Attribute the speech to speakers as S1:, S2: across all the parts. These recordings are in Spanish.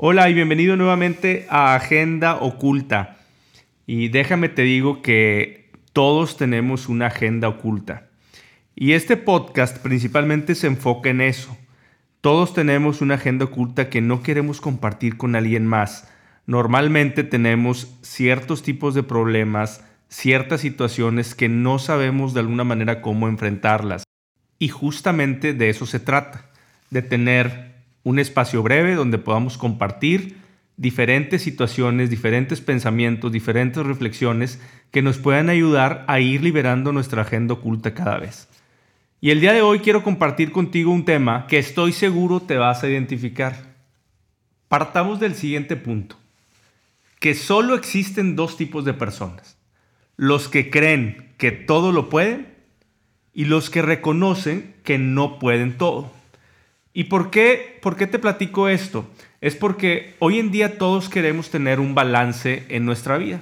S1: Hola y bienvenido nuevamente a Agenda Oculta. Y déjame te digo que todos tenemos una agenda oculta. Y este podcast principalmente se enfoca en eso. Todos tenemos una agenda oculta que no queremos compartir con alguien más. Normalmente tenemos ciertos tipos de problemas, ciertas situaciones que no sabemos de alguna manera cómo enfrentarlas. Y justamente de eso se trata, de tener un espacio breve donde podamos compartir diferentes situaciones, diferentes pensamientos, diferentes reflexiones que nos puedan ayudar a ir liberando nuestra agenda oculta cada vez. Y el día de hoy quiero compartir contigo un tema que estoy seguro te vas a identificar. Partamos del siguiente punto, que solo existen dos tipos de personas. Los que creen que todo lo pueden y los que reconocen que no pueden todo. ¿Y por qué, por qué te platico esto? Es porque hoy en día todos queremos tener un balance en nuestra vida.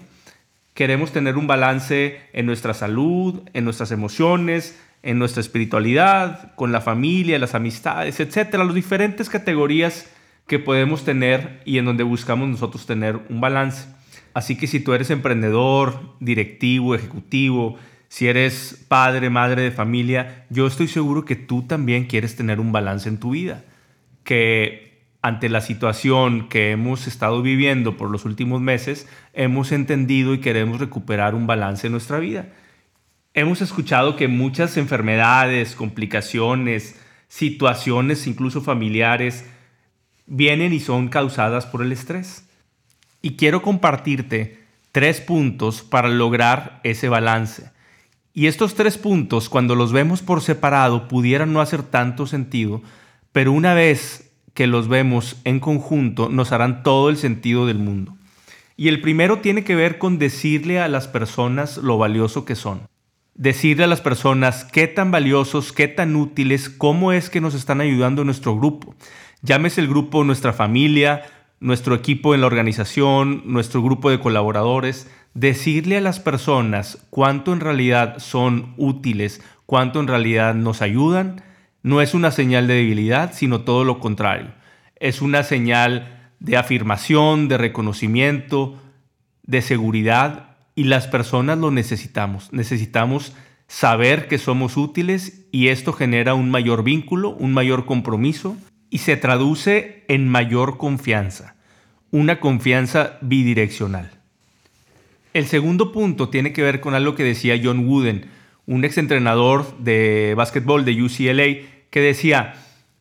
S1: Queremos tener un balance en nuestra salud, en nuestras emociones, en nuestra espiritualidad, con la familia, las amistades, etcétera, las diferentes categorías que podemos tener y en donde buscamos nosotros tener un balance. Así que si tú eres emprendedor, directivo, ejecutivo, si eres padre, madre de familia, yo estoy seguro que tú también quieres tener un balance en tu vida. Que ante la situación que hemos estado viviendo por los últimos meses, hemos entendido y queremos recuperar un balance en nuestra vida. Hemos escuchado que muchas enfermedades, complicaciones, situaciones incluso familiares, vienen y son causadas por el estrés. Y quiero compartirte tres puntos para lograr ese balance. Y estos tres puntos, cuando los vemos por separado, pudieran no hacer tanto sentido, pero una vez que los vemos en conjunto, nos harán todo el sentido del mundo. Y el primero tiene que ver con decirle a las personas lo valioso que son. Decirle a las personas qué tan valiosos, qué tan útiles, cómo es que nos están ayudando nuestro grupo. Llámese el grupo nuestra familia, nuestro equipo en la organización, nuestro grupo de colaboradores decirle a las personas cuánto en realidad son útiles, cuánto en realidad nos ayudan, no es una señal de debilidad, sino todo lo contrario. Es una señal de afirmación, de reconocimiento, de seguridad y las personas lo necesitamos. Necesitamos saber que somos útiles y esto genera un mayor vínculo, un mayor compromiso y se traduce en mayor confianza, una confianza bidireccional. El segundo punto tiene que ver con algo que decía John Wooden, un exentrenador de básquetbol de UCLA, que decía,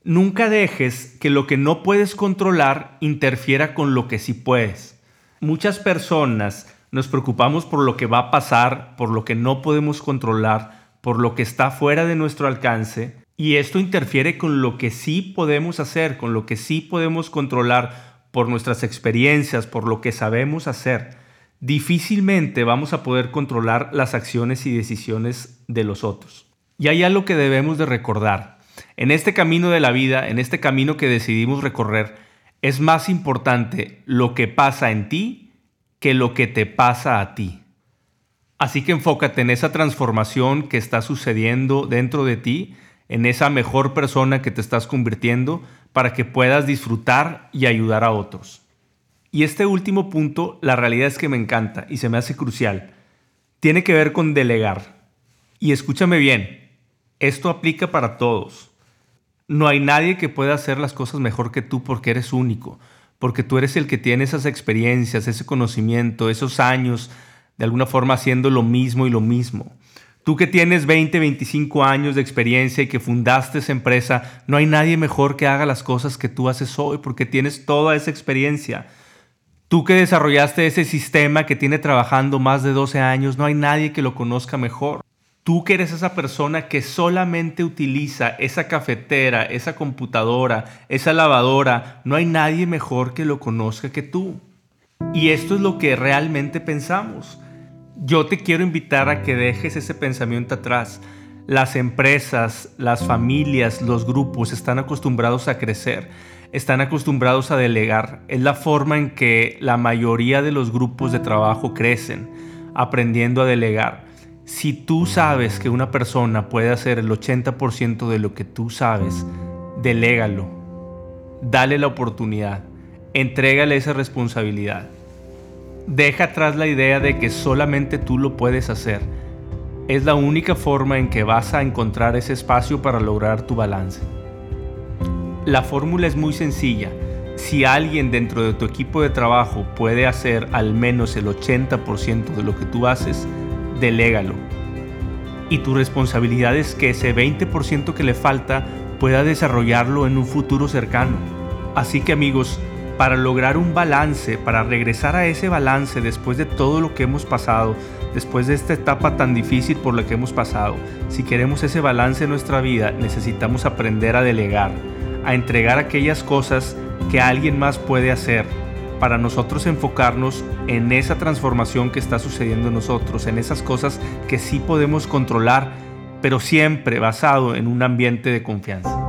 S1: nunca dejes que lo que no puedes controlar interfiera con lo que sí puedes. Muchas personas nos preocupamos por lo que va a pasar, por lo que no podemos controlar, por lo que está fuera de nuestro alcance, y esto interfiere con lo que sí podemos hacer, con lo que sí podemos controlar por nuestras experiencias, por lo que sabemos hacer difícilmente vamos a poder controlar las acciones y decisiones de los otros. Y hay algo que debemos de recordar. En este camino de la vida, en este camino que decidimos recorrer, es más importante lo que pasa en ti que lo que te pasa a ti. Así que enfócate en esa transformación que está sucediendo dentro de ti, en esa mejor persona que te estás convirtiendo para que puedas disfrutar y ayudar a otros. Y este último punto, la realidad es que me encanta y se me hace crucial. Tiene que ver con delegar. Y escúchame bien, esto aplica para todos. No hay nadie que pueda hacer las cosas mejor que tú porque eres único, porque tú eres el que tiene esas experiencias, ese conocimiento, esos años, de alguna forma haciendo lo mismo y lo mismo. Tú que tienes 20, 25 años de experiencia y que fundaste esa empresa, no hay nadie mejor que haga las cosas que tú haces hoy porque tienes toda esa experiencia. Tú que desarrollaste ese sistema que tiene trabajando más de 12 años, no hay nadie que lo conozca mejor. Tú que eres esa persona que solamente utiliza esa cafetera, esa computadora, esa lavadora, no hay nadie mejor que lo conozca que tú. Y esto es lo que realmente pensamos. Yo te quiero invitar a que dejes ese pensamiento atrás. Las empresas, las familias, los grupos están acostumbrados a crecer están acostumbrados a delegar. Es la forma en que la mayoría de los grupos de trabajo crecen, aprendiendo a delegar. Si tú sabes que una persona puede hacer el 80% de lo que tú sabes, delégalo. Dale la oportunidad. entrégale esa responsabilidad. Deja atrás la idea de que solamente tú lo puedes hacer. Es la única forma en que vas a encontrar ese espacio para lograr tu balance. La fórmula es muy sencilla. Si alguien dentro de tu equipo de trabajo puede hacer al menos el 80% de lo que tú haces, delégalo. Y tu responsabilidad es que ese 20% que le falta pueda desarrollarlo en un futuro cercano. Así que amigos, para lograr un balance, para regresar a ese balance después de todo lo que hemos pasado, después de esta etapa tan difícil por la que hemos pasado, si queremos ese balance en nuestra vida, necesitamos aprender a delegar, a entregar aquellas cosas que alguien más puede hacer, para nosotros enfocarnos en esa transformación que está sucediendo en nosotros, en esas cosas que sí podemos controlar, pero siempre basado en un ambiente de confianza.